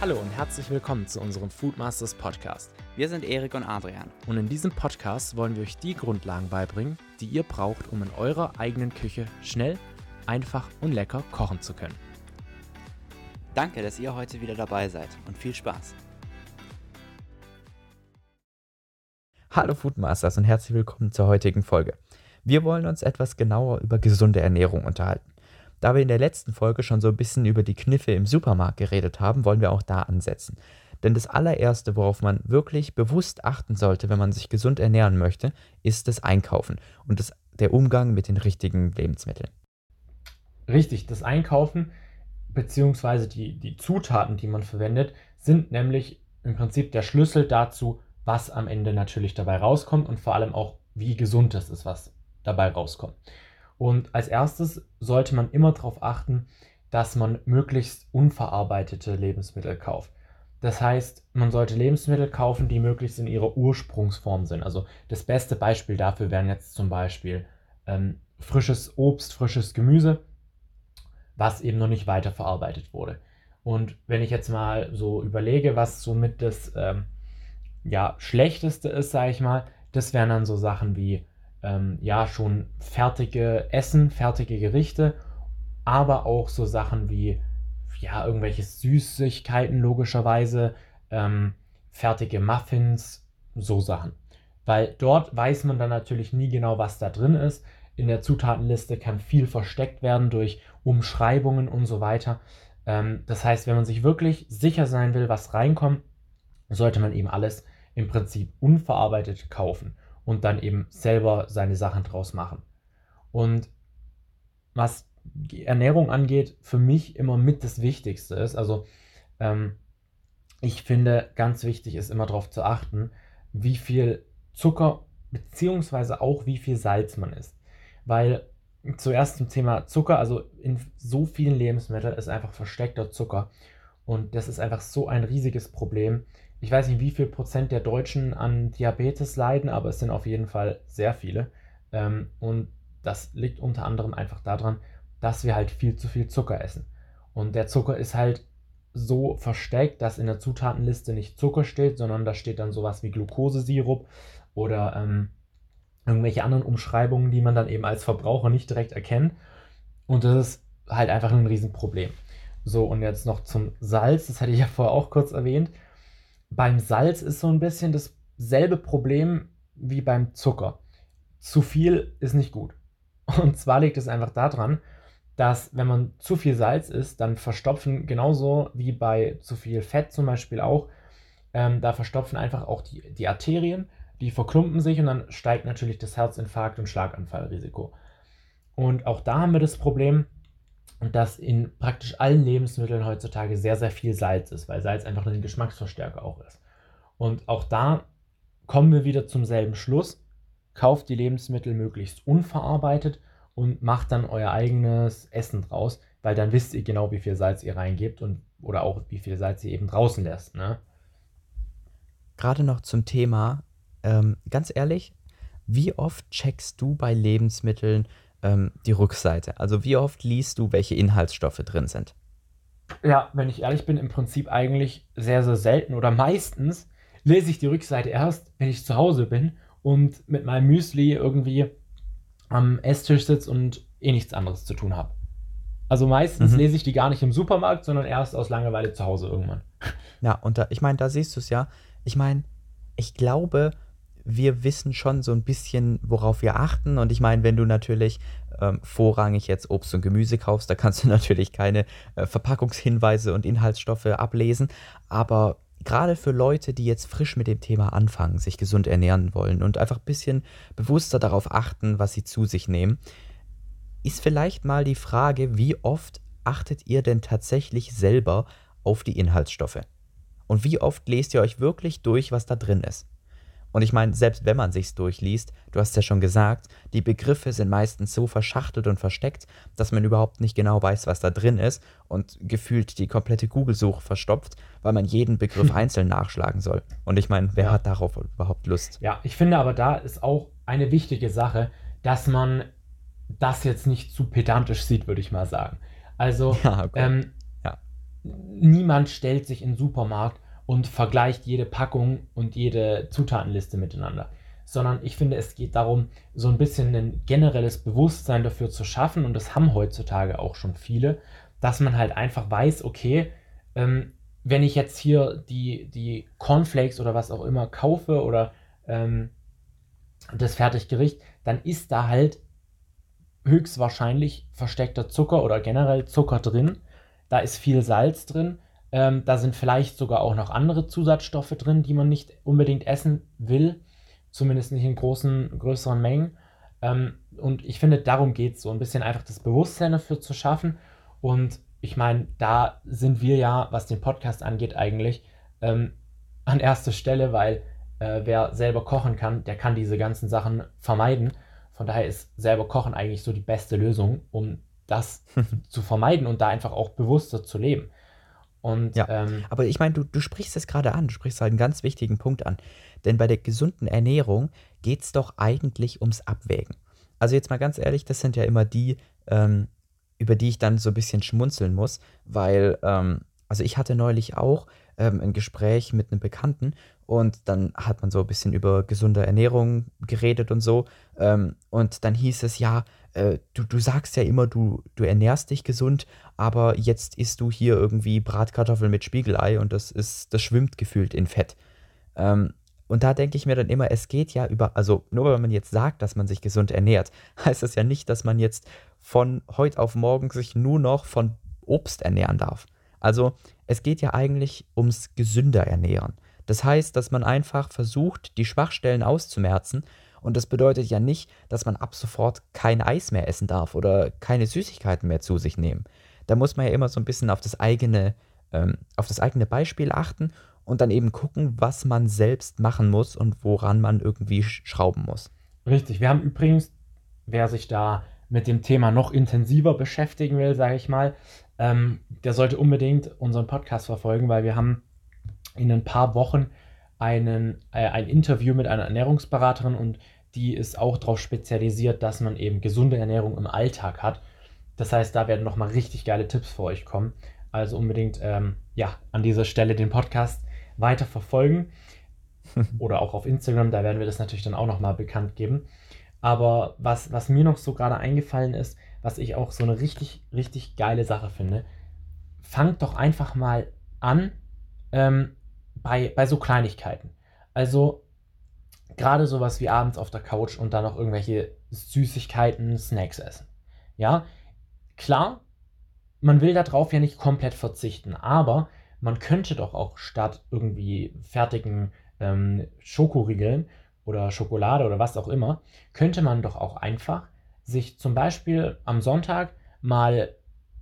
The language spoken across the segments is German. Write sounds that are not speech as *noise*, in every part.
Hallo und herzlich willkommen zu unserem Foodmasters Podcast. Wir sind Erik und Adrian. Und in diesem Podcast wollen wir euch die Grundlagen beibringen, die ihr braucht, um in eurer eigenen Küche schnell, einfach und lecker kochen zu können. Danke, dass ihr heute wieder dabei seid und viel Spaß. Hallo Foodmasters und herzlich willkommen zur heutigen Folge. Wir wollen uns etwas genauer über gesunde Ernährung unterhalten. Da wir in der letzten Folge schon so ein bisschen über die Kniffe im Supermarkt geredet haben, wollen wir auch da ansetzen. Denn das allererste, worauf man wirklich bewusst achten sollte, wenn man sich gesund ernähren möchte, ist das Einkaufen und das, der Umgang mit den richtigen Lebensmitteln. Richtig, das Einkaufen bzw. Die, die Zutaten, die man verwendet, sind nämlich im Prinzip der Schlüssel dazu, was am Ende natürlich dabei rauskommt und vor allem auch, wie gesund das ist, was dabei rauskommt. Und als erstes sollte man immer darauf achten, dass man möglichst unverarbeitete Lebensmittel kauft. Das heißt, man sollte Lebensmittel kaufen, die möglichst in ihrer Ursprungsform sind. Also das beste Beispiel dafür wären jetzt zum Beispiel ähm, frisches Obst, frisches Gemüse, was eben noch nicht weiterverarbeitet wurde. Und wenn ich jetzt mal so überlege, was somit das ähm, ja, schlechteste ist, sage ich mal, das wären dann so Sachen wie ähm, ja schon fertige Essen, fertige Gerichte, aber auch so Sachen wie ja irgendwelche Süßigkeiten logischerweise, ähm, fertige Muffins, so Sachen. Weil dort weiß man dann natürlich nie genau, was da drin ist. In der Zutatenliste kann viel versteckt werden durch Umschreibungen und so weiter. Ähm, das heißt, wenn man sich wirklich sicher sein will, was reinkommt, sollte man eben alles im Prinzip unverarbeitet kaufen und dann eben selber seine Sachen draus machen. Und was die Ernährung angeht, für mich immer mit das Wichtigste ist. Also ähm, ich finde, ganz wichtig ist immer darauf zu achten, wie viel Zucker beziehungsweise auch wie viel Salz man isst. Weil zuerst zum Thema Zucker, also in so vielen Lebensmitteln ist einfach versteckter Zucker. Und das ist einfach so ein riesiges Problem ich weiß nicht, wie viel Prozent der Deutschen an Diabetes leiden, aber es sind auf jeden Fall sehr viele. Ähm, und das liegt unter anderem einfach daran, dass wir halt viel zu viel Zucker essen. Und der Zucker ist halt so versteckt, dass in der Zutatenliste nicht Zucker steht, sondern da steht dann sowas wie Glukosesirup oder ähm, irgendwelche anderen Umschreibungen, die man dann eben als Verbraucher nicht direkt erkennt. Und das ist halt einfach ein Riesenproblem. So, und jetzt noch zum Salz, das hatte ich ja vorher auch kurz erwähnt beim Salz ist so ein bisschen dasselbe Problem wie beim Zucker. Zu viel ist nicht gut. Und zwar liegt es einfach daran, dass wenn man zu viel Salz isst, dann verstopfen genauso wie bei zu viel Fett zum Beispiel auch, ähm, da verstopfen einfach auch die, die Arterien, die verklumpen sich und dann steigt natürlich das Herzinfarkt- und Schlaganfallrisiko. Und auch da haben wir das Problem, dass in praktisch allen Lebensmitteln heutzutage sehr, sehr viel Salz ist, weil Salz einfach ein Geschmacksverstärker auch ist. Und auch da kommen wir wieder zum selben Schluss. Kauft die Lebensmittel möglichst unverarbeitet und macht dann euer eigenes Essen draus, weil dann wisst ihr genau, wie viel Salz ihr reingebt und oder auch wie viel Salz ihr eben draußen lässt. Ne? Gerade noch zum Thema, ähm, ganz ehrlich, wie oft checkst du bei Lebensmitteln, ähm, die Rückseite? Also wie oft liest du, welche Inhaltsstoffe drin sind? Ja, wenn ich ehrlich bin, im Prinzip eigentlich sehr, sehr selten oder meistens lese ich die Rückseite erst, wenn ich zu Hause bin und mit meinem Müsli irgendwie am Esstisch sitze und eh nichts anderes zu tun habe. Also meistens mhm. lese ich die gar nicht im Supermarkt, sondern erst aus Langeweile zu Hause irgendwann. Ja, und da, ich meine, da siehst du es ja. Ich meine, ich glaube, wir wissen schon so ein bisschen, worauf wir achten. Und ich meine, wenn du natürlich ähm, vorrangig jetzt Obst und Gemüse kaufst, da kannst du *laughs* natürlich keine äh, Verpackungshinweise und Inhaltsstoffe ablesen. Aber gerade für Leute, die jetzt frisch mit dem Thema anfangen, sich gesund ernähren wollen und einfach ein bisschen bewusster darauf achten, was sie zu sich nehmen, ist vielleicht mal die Frage, wie oft achtet ihr denn tatsächlich selber auf die Inhaltsstoffe? Und wie oft lest ihr euch wirklich durch, was da drin ist? Und ich meine, selbst wenn man sich's durchliest, du hast ja schon gesagt, die Begriffe sind meistens so verschachtelt und versteckt, dass man überhaupt nicht genau weiß, was da drin ist und gefühlt die komplette Google-Suche verstopft, weil man jeden Begriff *laughs* einzeln nachschlagen soll. Und ich meine, wer ja. hat darauf überhaupt Lust? Ja, ich finde aber da ist auch eine wichtige Sache, dass man das jetzt nicht zu pedantisch sieht, würde ich mal sagen. Also, *laughs* ja, ähm, ja. niemand stellt sich in den Supermarkt und vergleicht jede Packung und jede Zutatenliste miteinander. Sondern ich finde, es geht darum, so ein bisschen ein generelles Bewusstsein dafür zu schaffen, und das haben heutzutage auch schon viele, dass man halt einfach weiß, okay, ähm, wenn ich jetzt hier die, die Cornflakes oder was auch immer kaufe oder ähm, das Fertiggericht, dann ist da halt höchstwahrscheinlich versteckter Zucker oder generell Zucker drin. Da ist viel Salz drin ähm, da sind vielleicht sogar auch noch andere Zusatzstoffe drin, die man nicht unbedingt essen will, zumindest nicht in großen, größeren Mengen. Ähm, und ich finde, darum geht es so ein bisschen einfach das Bewusstsein dafür zu schaffen. Und ich meine, da sind wir ja, was den Podcast angeht, eigentlich ähm, an erster Stelle, weil äh, wer selber kochen kann, der kann diese ganzen Sachen vermeiden. Von daher ist selber Kochen eigentlich so die beste Lösung, um das *laughs* zu vermeiden und da einfach auch bewusster zu leben. Und, ja, ähm, aber ich meine, du, du sprichst es gerade an, du sprichst halt einen ganz wichtigen Punkt an. Denn bei der gesunden Ernährung geht es doch eigentlich ums Abwägen. Also jetzt mal ganz ehrlich, das sind ja immer die, ähm, über die ich dann so ein bisschen schmunzeln muss, weil, ähm, also ich hatte neulich auch ähm, ein Gespräch mit einem Bekannten und dann hat man so ein bisschen über gesunde Ernährung geredet und so. Ähm, und dann hieß es, ja, äh, du, du sagst ja immer, du, du ernährst dich gesund, aber jetzt isst du hier irgendwie Bratkartoffeln mit Spiegelei und das ist, das schwimmt gefühlt in Fett. Ähm, und da denke ich mir dann immer, es geht ja über, also nur weil man jetzt sagt, dass man sich gesund ernährt, *laughs* heißt das ja nicht, dass man jetzt von heute auf morgen sich nur noch von Obst ernähren darf. Also es geht ja eigentlich ums gesünder Ernähren. Das heißt, dass man einfach versucht, die Schwachstellen auszumerzen. Und das bedeutet ja nicht, dass man ab sofort kein Eis mehr essen darf oder keine Süßigkeiten mehr zu sich nehmen. Da muss man ja immer so ein bisschen auf das eigene, ähm, auf das eigene Beispiel achten und dann eben gucken, was man selbst machen muss und woran man irgendwie schrauben muss. Richtig. Wir haben übrigens, wer sich da mit dem Thema noch intensiver beschäftigen will, sage ich mal, ähm, der sollte unbedingt unseren Podcast verfolgen, weil wir haben in ein paar Wochen einen, äh, ein Interview mit einer Ernährungsberaterin und die ist auch darauf spezialisiert, dass man eben gesunde Ernährung im Alltag hat. Das heißt, da werden nochmal richtig geile Tipps für euch kommen. Also unbedingt ähm, ja, an dieser Stelle den Podcast weiter verfolgen. *laughs* Oder auch auf Instagram, da werden wir das natürlich dann auch nochmal bekannt geben. Aber was, was mir noch so gerade eingefallen ist, was ich auch so eine richtig, richtig geile Sache finde, fangt doch einfach mal an, ähm, bei, bei so Kleinigkeiten. Also gerade sowas wie abends auf der Couch und dann noch irgendwelche Süßigkeiten, Snacks essen. Ja, klar, man will darauf ja nicht komplett verzichten, aber man könnte doch auch statt irgendwie fertigen ähm, Schokoriegeln oder Schokolade oder was auch immer, könnte man doch auch einfach sich zum Beispiel am Sonntag mal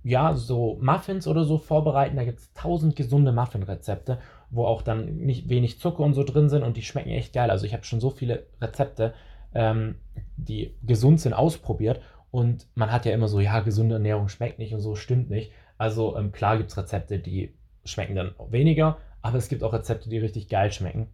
ja, so Muffins oder so vorbereiten. Da gibt es tausend gesunde Muffin-Rezepte wo auch dann nicht wenig Zucker und so drin sind und die schmecken echt geil. Also ich habe schon so viele Rezepte, ähm, die gesund sind, ausprobiert und man hat ja immer so, ja, gesunde Ernährung schmeckt nicht und so, stimmt nicht. Also ähm, klar gibt es Rezepte, die schmecken dann weniger, aber es gibt auch Rezepte, die richtig geil schmecken.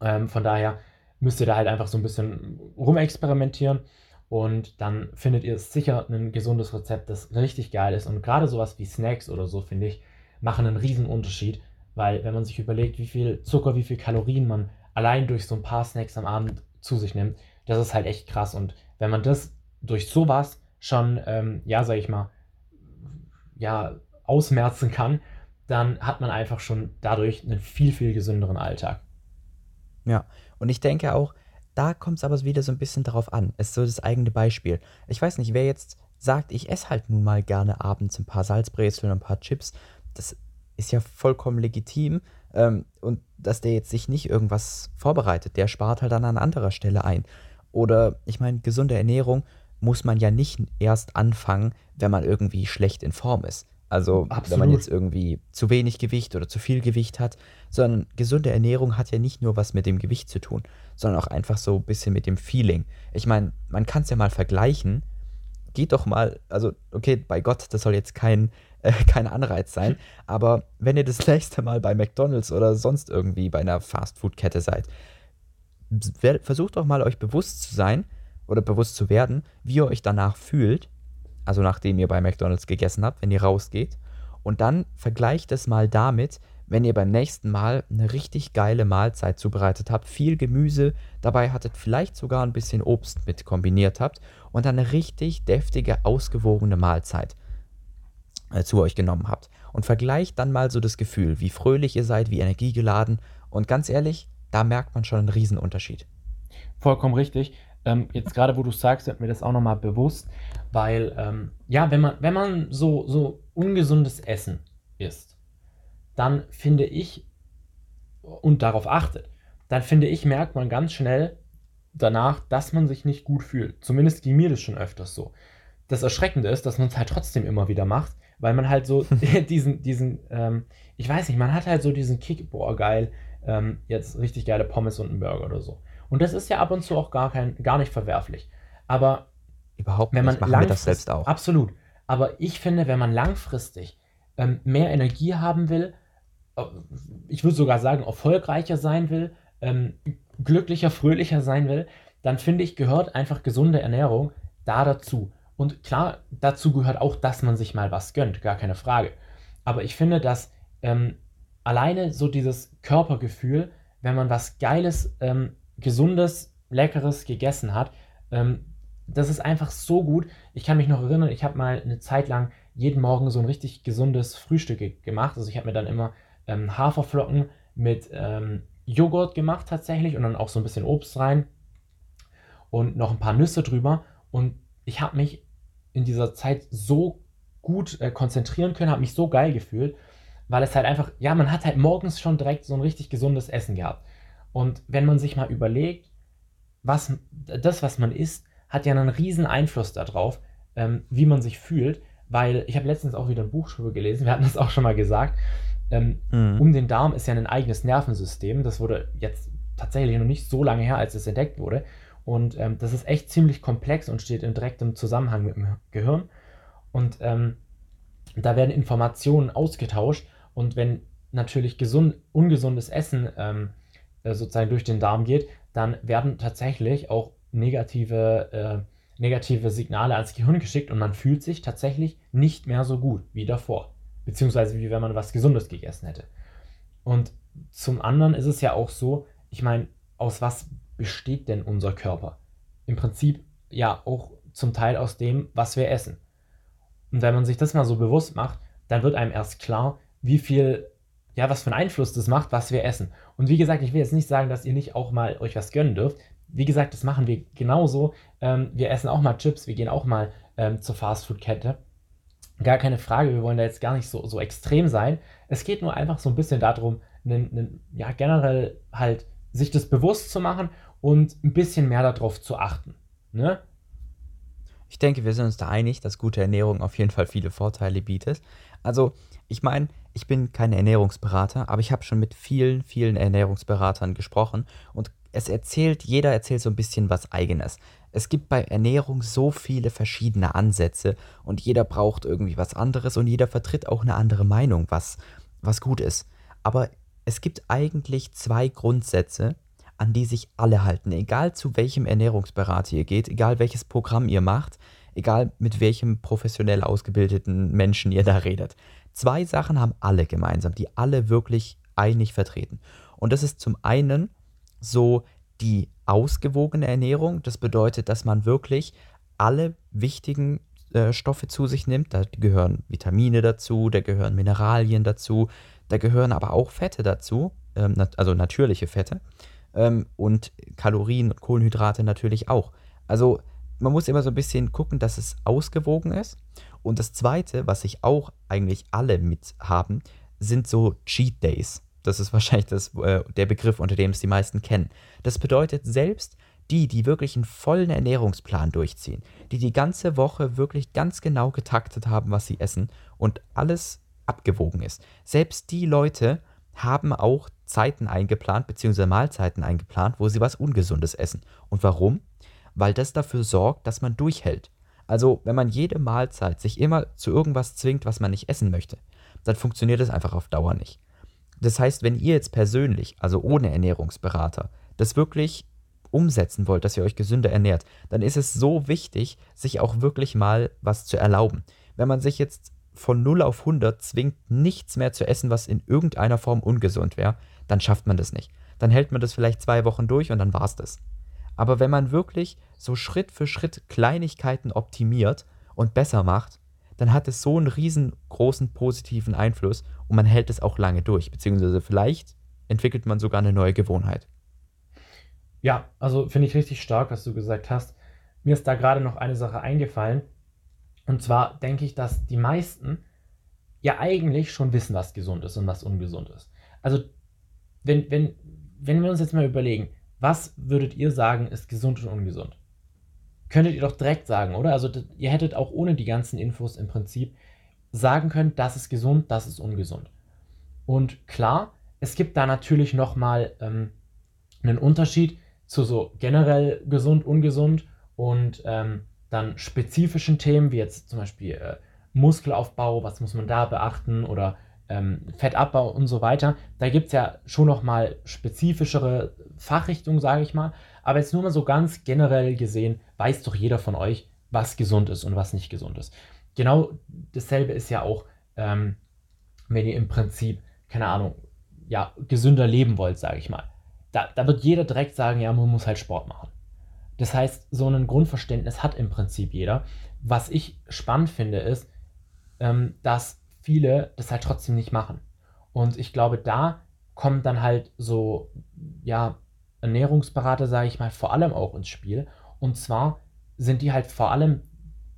Ähm, von daher müsst ihr da halt einfach so ein bisschen rumexperimentieren und dann findet ihr sicher ein gesundes Rezept, das richtig geil ist. Und gerade sowas wie Snacks oder so, finde ich, machen einen riesen Unterschied, weil wenn man sich überlegt, wie viel Zucker, wie viel Kalorien man allein durch so ein paar Snacks am Abend zu sich nimmt, das ist halt echt krass. Und wenn man das durch sowas schon, ähm, ja, sag ich mal, ja, ausmerzen kann, dann hat man einfach schon dadurch einen viel, viel gesünderen Alltag. Ja, und ich denke auch, da kommt es aber wieder so ein bisschen darauf an. Es ist so das eigene Beispiel. Ich weiß nicht, wer jetzt sagt, ich esse halt nun mal gerne abends ein paar Salzbrezeln, ein paar Chips, das ist ja vollkommen legitim. Ähm, und dass der jetzt sich nicht irgendwas vorbereitet, der spart halt dann an anderer Stelle ein. Oder ich meine, gesunde Ernährung muss man ja nicht erst anfangen, wenn man irgendwie schlecht in Form ist. Also Absolut. wenn man jetzt irgendwie zu wenig Gewicht oder zu viel Gewicht hat, sondern gesunde Ernährung hat ja nicht nur was mit dem Gewicht zu tun, sondern auch einfach so ein bisschen mit dem Feeling. Ich meine, man kann es ja mal vergleichen. Geht doch mal, also okay, bei Gott, das soll jetzt kein *laughs* äh, kein Anreiz sein. *laughs* Aber wenn ihr das nächste Mal bei McDonald's oder sonst irgendwie bei einer Fastfood-Kette seid, versucht doch mal euch bewusst zu sein oder bewusst zu werden, wie ihr euch danach fühlt, also nachdem ihr bei McDonald's gegessen habt, wenn ihr rausgeht. Und dann vergleicht es mal damit, wenn ihr beim nächsten Mal eine richtig geile Mahlzeit zubereitet habt, viel Gemüse dabei hattet, vielleicht sogar ein bisschen Obst mit kombiniert habt und dann eine richtig deftige, ausgewogene Mahlzeit äh, zu euch genommen habt. Und vergleicht dann mal so das Gefühl, wie fröhlich ihr seid, wie energiegeladen. Und ganz ehrlich, da merkt man schon einen Riesenunterschied. Vollkommen richtig. Ähm, jetzt gerade, wo du sagst, wird mir das auch nochmal bewusst, weil, ähm, ja, wenn man, wenn man so, so ungesundes Essen isst, dann finde ich, und darauf achtet, dann finde ich, merkt man ganz schnell danach, dass man sich nicht gut fühlt. Zumindest ging mir das schon öfters so. Das Erschreckende ist, dass man es halt trotzdem immer wieder macht, weil man halt so *laughs* *laughs* diesen, diesen, ähm, ich weiß nicht, man hat halt so diesen Kick, boah, geil, ähm, jetzt richtig geile Pommes und einen Burger oder so. Und das ist ja ab und zu auch gar, kein, gar nicht verwerflich. Aber Überhaupt wenn man nicht, machen wir das selbst auch. Absolut. Aber ich finde, wenn man langfristig ähm, mehr Energie haben will, ich würde sogar sagen, erfolgreicher sein will, ähm, glücklicher, fröhlicher sein will, dann finde ich, gehört einfach gesunde Ernährung da dazu. Und klar, dazu gehört auch, dass man sich mal was gönnt, gar keine Frage. Aber ich finde, dass ähm, alleine so dieses Körpergefühl, wenn man was Geiles, ähm, Gesundes, Leckeres gegessen hat, ähm, das ist einfach so gut. Ich kann mich noch erinnern, ich habe mal eine Zeit lang jeden Morgen so ein richtig gesundes Frühstück gemacht. Also ich habe mir dann immer ähm, Haferflocken mit ähm, Joghurt gemacht tatsächlich und dann auch so ein bisschen Obst rein und noch ein paar Nüsse drüber. Und ich habe mich in dieser Zeit so gut äh, konzentrieren können, habe mich so geil gefühlt, weil es halt einfach, ja, man hat halt morgens schon direkt so ein richtig gesundes Essen gehabt. Und wenn man sich mal überlegt, was das, was man isst, hat ja einen riesen Einfluss darauf, ähm, wie man sich fühlt, weil ich habe letztens auch wieder ein Buch drüber gelesen, wir hatten das auch schon mal gesagt, ähm, mhm. um den Darm ist ja ein eigenes Nervensystem, das wurde jetzt tatsächlich noch nicht so lange her, als es entdeckt wurde und ähm, das ist echt ziemlich komplex und steht in direktem Zusammenhang mit dem Gehirn und ähm, da werden Informationen ausgetauscht und wenn natürlich gesund, ungesundes Essen ähm, äh, sozusagen durch den Darm geht, dann werden tatsächlich auch negative, äh, negative Signale ans Gehirn geschickt und man fühlt sich tatsächlich nicht mehr so gut wie davor. Beziehungsweise wie wenn man was Gesundes gegessen hätte. Und zum anderen ist es ja auch so, ich meine, aus was besteht denn unser Körper? Im Prinzip ja auch zum Teil aus dem, was wir essen. Und wenn man sich das mal so bewusst macht, dann wird einem erst klar, wie viel, ja, was für einen Einfluss das macht, was wir essen. Und wie gesagt, ich will jetzt nicht sagen, dass ihr nicht auch mal euch was gönnen dürft wie gesagt, das machen wir genauso. Ähm, wir essen auch mal Chips, wir gehen auch mal ähm, zur Fastfood-Kette. Gar keine Frage, wir wollen da jetzt gar nicht so, so extrem sein. Es geht nur einfach so ein bisschen darum, nen, nen, ja, generell halt sich das bewusst zu machen und ein bisschen mehr darauf zu achten. Ne? Ich denke, wir sind uns da einig, dass gute Ernährung auf jeden Fall viele Vorteile bietet. Also, ich meine, ich bin kein Ernährungsberater, aber ich habe schon mit vielen, vielen Ernährungsberatern gesprochen und es erzählt, jeder erzählt so ein bisschen was eigenes. Es gibt bei Ernährung so viele verschiedene Ansätze und jeder braucht irgendwie was anderes und jeder vertritt auch eine andere Meinung, was, was gut ist. Aber es gibt eigentlich zwei Grundsätze, an die sich alle halten, egal zu welchem Ernährungsberater ihr geht, egal welches Programm ihr macht, egal mit welchem professionell ausgebildeten Menschen ihr da redet. Zwei Sachen haben alle gemeinsam, die alle wirklich einig vertreten. Und das ist zum einen, so die ausgewogene Ernährung. Das bedeutet, dass man wirklich alle wichtigen äh, Stoffe zu sich nimmt. Da gehören Vitamine dazu, da gehören Mineralien dazu, da gehören aber auch Fette dazu, ähm, nat also natürliche Fette ähm, und Kalorien und Kohlenhydrate natürlich auch. Also man muss immer so ein bisschen gucken, dass es ausgewogen ist. Und das Zweite, was sich auch eigentlich alle mit haben, sind so Cheat Days. Das ist wahrscheinlich das, äh, der Begriff, unter dem es die meisten kennen. Das bedeutet, selbst die, die wirklich einen vollen Ernährungsplan durchziehen, die die ganze Woche wirklich ganz genau getaktet haben, was sie essen und alles abgewogen ist, selbst die Leute haben auch Zeiten eingeplant, beziehungsweise Mahlzeiten eingeplant, wo sie was Ungesundes essen. Und warum? Weil das dafür sorgt, dass man durchhält. Also, wenn man jede Mahlzeit sich immer zu irgendwas zwingt, was man nicht essen möchte, dann funktioniert es einfach auf Dauer nicht. Das heißt, wenn ihr jetzt persönlich, also ohne Ernährungsberater, das wirklich umsetzen wollt, dass ihr euch gesünder ernährt, dann ist es so wichtig, sich auch wirklich mal was zu erlauben. Wenn man sich jetzt von 0 auf 100 zwingt, nichts mehr zu essen, was in irgendeiner Form ungesund wäre, dann schafft man das nicht. Dann hält man das vielleicht zwei Wochen durch und dann war's das. Aber wenn man wirklich so Schritt für Schritt Kleinigkeiten optimiert und besser macht, dann hat es so einen riesengroßen positiven Einfluss und man hält es auch lange durch. Beziehungsweise vielleicht entwickelt man sogar eine neue Gewohnheit. Ja, also finde ich richtig stark, was du gesagt hast. Mir ist da gerade noch eine Sache eingefallen. Und zwar denke ich, dass die meisten ja eigentlich schon wissen, was gesund ist und was ungesund ist. Also, wenn, wenn, wenn wir uns jetzt mal überlegen, was würdet ihr sagen, ist gesund und ungesund? könntet ihr doch direkt sagen, oder? Also ihr hättet auch ohne die ganzen Infos im Prinzip sagen können, das ist gesund, das ist ungesund. Und klar, es gibt da natürlich nochmal ähm, einen Unterschied zu so generell gesund, ungesund und ähm, dann spezifischen Themen, wie jetzt zum Beispiel äh, Muskelaufbau, was muss man da beachten oder ähm, Fettabbau und so weiter. Da gibt es ja schon nochmal spezifischere Fachrichtungen, sage ich mal. Aber jetzt nur mal so ganz generell gesehen, weiß doch jeder von euch, was gesund ist und was nicht gesund ist. Genau dasselbe ist ja auch, ähm, wenn ihr im Prinzip, keine Ahnung, ja, gesünder leben wollt, sage ich mal. Da, da wird jeder direkt sagen, ja, man muss halt Sport machen. Das heißt, so ein Grundverständnis hat im Prinzip jeder. Was ich spannend finde, ist, ähm, dass viele das halt trotzdem nicht machen. Und ich glaube, da kommt dann halt so, ja, Ernährungsberater, sage ich mal, vor allem auch ins Spiel. Und zwar sind die halt vor allem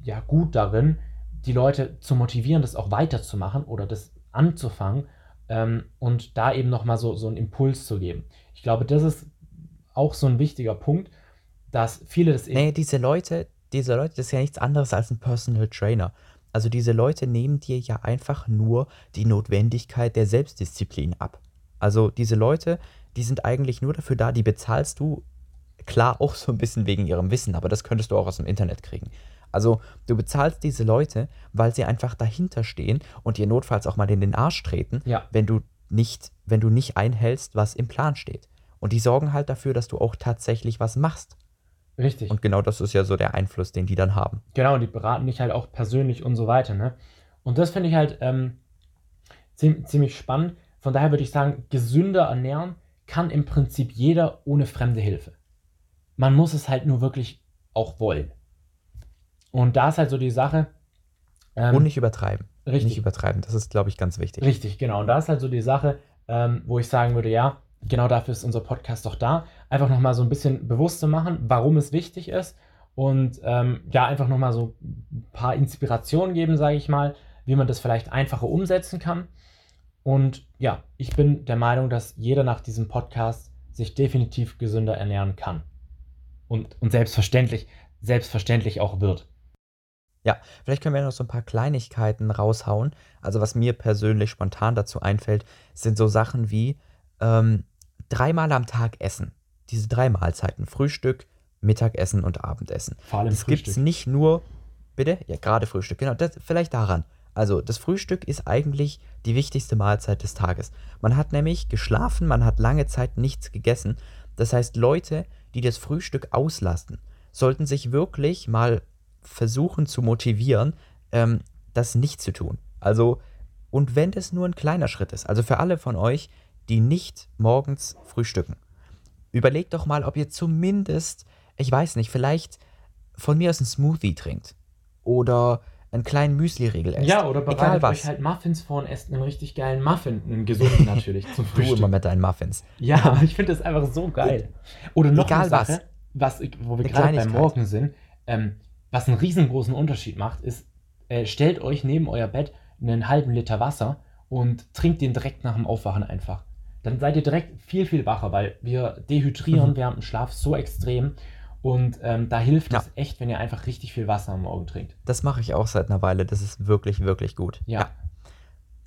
ja gut darin, die Leute zu motivieren, das auch weiterzumachen oder das anzufangen ähm, und da eben nochmal so, so einen Impuls zu geben. Ich glaube, das ist auch so ein wichtiger Punkt, dass viele das eben. Nee, diese Leute, diese Leute, das ist ja nichts anderes als ein Personal Trainer. Also diese Leute nehmen dir ja einfach nur die Notwendigkeit der Selbstdisziplin ab. Also diese Leute, die sind eigentlich nur dafür da, die bezahlst du, klar auch so ein bisschen wegen ihrem Wissen, aber das könntest du auch aus dem Internet kriegen. Also du bezahlst diese Leute, weil sie einfach dahinter stehen und dir notfalls auch mal in den Arsch treten, ja. wenn du nicht, wenn du nicht einhältst, was im Plan steht. Und die sorgen halt dafür, dass du auch tatsächlich was machst. Richtig. Und genau das ist ja so der Einfluss, den die dann haben. Genau, die beraten dich halt auch persönlich und so weiter, ne? Und das finde ich halt ähm, ziemlich, ziemlich spannend. Von daher würde ich sagen, gesünder ernähren kann im Prinzip jeder ohne fremde Hilfe. Man muss es halt nur wirklich auch wollen. Und da ist halt so die Sache. Ähm, und nicht übertreiben. Richtig. Nicht übertreiben, das ist, glaube ich, ganz wichtig. Richtig, genau. Und da ist halt so die Sache, ähm, wo ich sagen würde, ja, genau dafür ist unser Podcast doch da. Einfach nochmal so ein bisschen bewusst zu machen, warum es wichtig ist. Und ähm, ja, einfach nochmal so ein paar Inspirationen geben, sage ich mal, wie man das vielleicht einfacher umsetzen kann. Und ja, ich bin der Meinung, dass jeder nach diesem Podcast sich definitiv gesünder ernähren kann. Und, und selbstverständlich, selbstverständlich auch wird. Ja, vielleicht können wir noch so ein paar Kleinigkeiten raushauen. Also was mir persönlich spontan dazu einfällt, sind so Sachen wie ähm, dreimal am Tag essen. Diese drei Mahlzeiten, Frühstück, Mittagessen und Abendessen. Vor allem das gibt es nicht nur, bitte? Ja, gerade Frühstück, genau, das, vielleicht daran. Also das Frühstück ist eigentlich die wichtigste Mahlzeit des Tages. Man hat nämlich geschlafen, man hat lange Zeit nichts gegessen. Das heißt, Leute, die das Frühstück auslasten, sollten sich wirklich mal versuchen zu motivieren, ähm, das nicht zu tun. Also, und wenn das nur ein kleiner Schritt ist, also für alle von euch, die nicht morgens frühstücken, überlegt doch mal, ob ihr zumindest, ich weiß nicht, vielleicht von mir aus einen Smoothie trinkt. Oder einen kleinen Müsli-Riegel esst. Ja, oder bereitet euch halt Muffins vor und esst einen richtig geilen Muffin, einen gesunden natürlich, zum *laughs* Frühstück. Du immer mit deinen Muffins. Ja, *laughs* ich finde das einfach so geil. Oder noch Egal eine Sache, was, was wo wir gerade beim Morgen sind, ähm, was einen riesengroßen Unterschied macht, ist, äh, stellt euch neben euer Bett einen halben Liter Wasser und trinkt den direkt nach dem Aufwachen einfach. Dann seid ihr direkt viel, viel wacher, weil wir dehydrieren mhm. während dem Schlaf so extrem und ähm, da hilft ja. es echt, wenn ihr einfach richtig viel Wasser am Morgen trinkt. Das mache ich auch seit einer Weile. Das ist wirklich, wirklich gut. Ja. ja.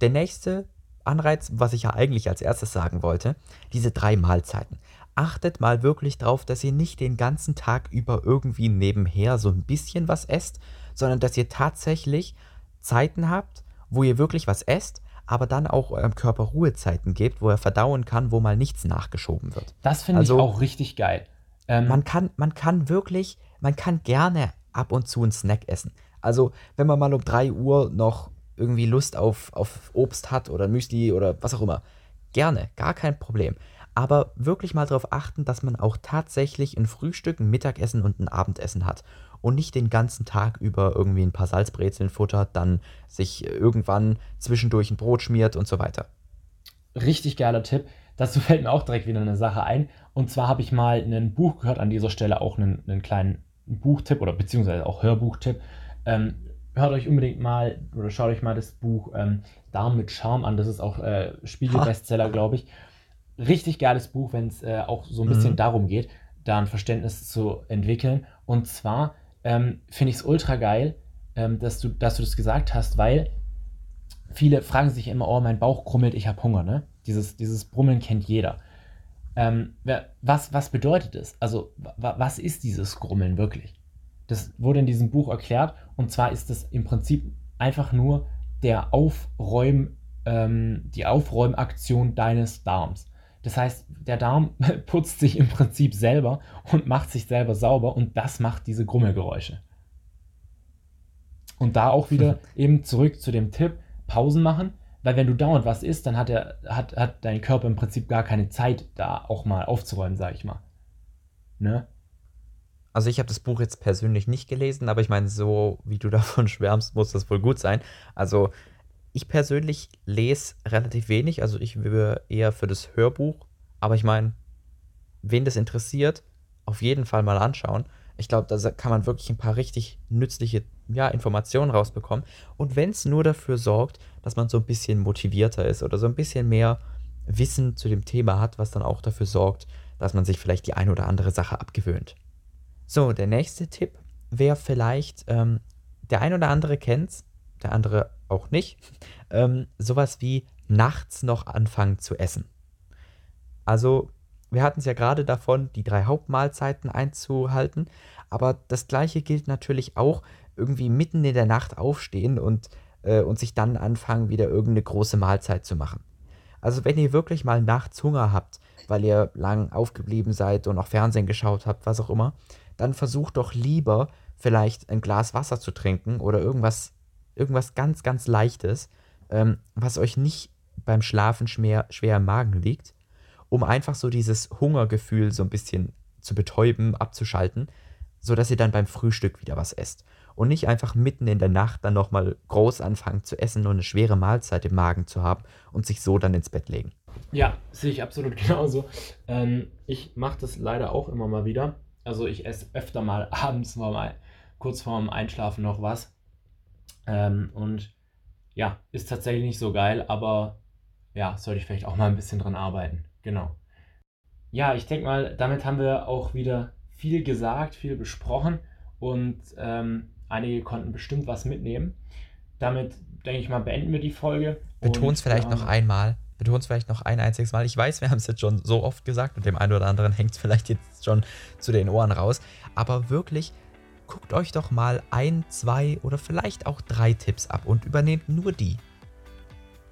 Der nächste Anreiz, was ich ja eigentlich als erstes sagen wollte, diese drei Mahlzeiten. Achtet mal wirklich drauf, dass ihr nicht den ganzen Tag über irgendwie nebenher so ein bisschen was esst, sondern dass ihr tatsächlich Zeiten habt, wo ihr wirklich was esst, aber dann auch eurem Körper Ruhezeiten gebt, wo er verdauen kann, wo mal nichts nachgeschoben wird. Das finde also, ich auch richtig geil. Ähm, man, kann, man kann wirklich, man kann gerne ab und zu einen Snack essen. Also, wenn man mal um 3 Uhr noch irgendwie Lust auf, auf Obst hat oder Müsli oder was auch immer. Gerne, gar kein Problem. Aber wirklich mal darauf achten, dass man auch tatsächlich ein Frühstück, ein Mittagessen und ein Abendessen hat. Und nicht den ganzen Tag über irgendwie ein paar Salzbrezeln futtert, dann sich irgendwann zwischendurch ein Brot schmiert und so weiter. Richtig geiler Tipp. Dazu fällt mir auch direkt wieder eine Sache ein. Und zwar habe ich mal ein Buch gehört, an dieser Stelle auch einen, einen kleinen Buchtipp oder beziehungsweise auch Hörbuchtipp. Ähm, hört euch unbedingt mal oder schaut euch mal das Buch ähm, Darm mit Charme an. Das ist auch äh, Spiegel-Bestseller, glaube ich. Richtig geiles Buch, wenn es äh, auch so ein bisschen mhm. darum geht, da ein Verständnis zu entwickeln. Und zwar ähm, finde ich es ultra geil, ähm, dass, du, dass du das gesagt hast, weil viele fragen sich immer, oh, mein Bauch krummelt, ich habe Hunger. Ne? Dieses, dieses Brummeln kennt jeder. Ähm, was, was bedeutet es? Also, was ist dieses Grummeln wirklich? Das wurde in diesem Buch erklärt und zwar ist es im Prinzip einfach nur der Aufräum, ähm, die Aufräumaktion deines Darms. Das heißt, der Darm *laughs* putzt sich im Prinzip selber und macht sich selber sauber und das macht diese Grummelgeräusche. Und da auch wieder *laughs* eben zurück zu dem Tipp, Pausen machen, weil wenn du dauernd was isst, dann hat, er, hat, hat dein Körper im Prinzip gar keine Zeit, da auch mal aufzuräumen, sag ich mal. Ne? Also ich habe das Buch jetzt persönlich nicht gelesen, aber ich meine, so wie du *laughs* davon schwärmst, muss das wohl gut sein. Also ich persönlich lese relativ wenig, also ich wäre eher für das Hörbuch, aber ich meine, wen das interessiert, auf jeden Fall mal anschauen. Ich glaube, da kann man wirklich ein paar richtig nützliche ja, Informationen rausbekommen. Und wenn es nur dafür sorgt, dass man so ein bisschen motivierter ist oder so ein bisschen mehr Wissen zu dem Thema hat, was dann auch dafür sorgt, dass man sich vielleicht die ein oder andere Sache abgewöhnt. So, der nächste Tipp wäre vielleicht, ähm, der ein oder andere kennt der andere auch nicht, *laughs* ähm, sowas wie nachts noch anfangen zu essen. Also, wir hatten es ja gerade davon, die drei Hauptmahlzeiten einzuhalten, aber das gleiche gilt natürlich auch, irgendwie mitten in der Nacht aufstehen und, äh, und sich dann anfangen, wieder irgendeine große Mahlzeit zu machen. Also wenn ihr wirklich mal nachts Hunger habt, weil ihr lang aufgeblieben seid und auch Fernsehen geschaut habt, was auch immer, dann versucht doch lieber vielleicht ein Glas Wasser zu trinken oder irgendwas, irgendwas ganz, ganz Leichtes, ähm, was euch nicht beim Schlafen schwer, schwer im Magen liegt, um einfach so dieses Hungergefühl so ein bisschen zu betäuben, abzuschalten, sodass ihr dann beim Frühstück wieder was esst. Und nicht einfach mitten in der Nacht dann nochmal groß anfangen zu essen und eine schwere Mahlzeit im Magen zu haben und sich so dann ins Bett legen. Ja, sehe ich absolut *laughs* genauso. Ähm, ich mache das leider auch immer mal wieder. Also ich esse öfter mal *laughs* abends mal kurz vorm Einschlafen noch was. Ähm, und ja, ist tatsächlich nicht so geil, aber ja, sollte ich vielleicht auch mal ein bisschen dran arbeiten. Genau. Ja, ich denke mal, damit haben wir auch wieder viel gesagt, viel besprochen und ähm, einige konnten bestimmt was mitnehmen. Damit, denke ich mal, beenden wir die Folge. Betont es vielleicht noch einmal. Betont es vielleicht noch ein einziges Mal. Ich weiß, wir haben es jetzt schon so oft gesagt und dem einen oder anderen hängt es vielleicht jetzt schon zu den Ohren raus. Aber wirklich, guckt euch doch mal ein, zwei oder vielleicht auch drei Tipps ab und übernehmt nur die.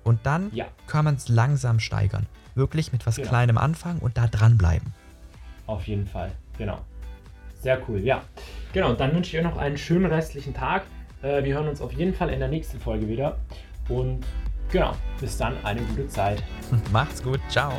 Und dann ja. kann man es langsam steigern. Wirklich mit was genau. Kleinem anfangen und da dranbleiben. Auf jeden Fall, genau. Sehr cool, ja. Genau, dann wünsche ich euch noch einen schönen restlichen Tag. Äh, wir hören uns auf jeden Fall in der nächsten Folge wieder. Und genau, bis dann eine gute Zeit. *laughs* Macht's gut, ciao.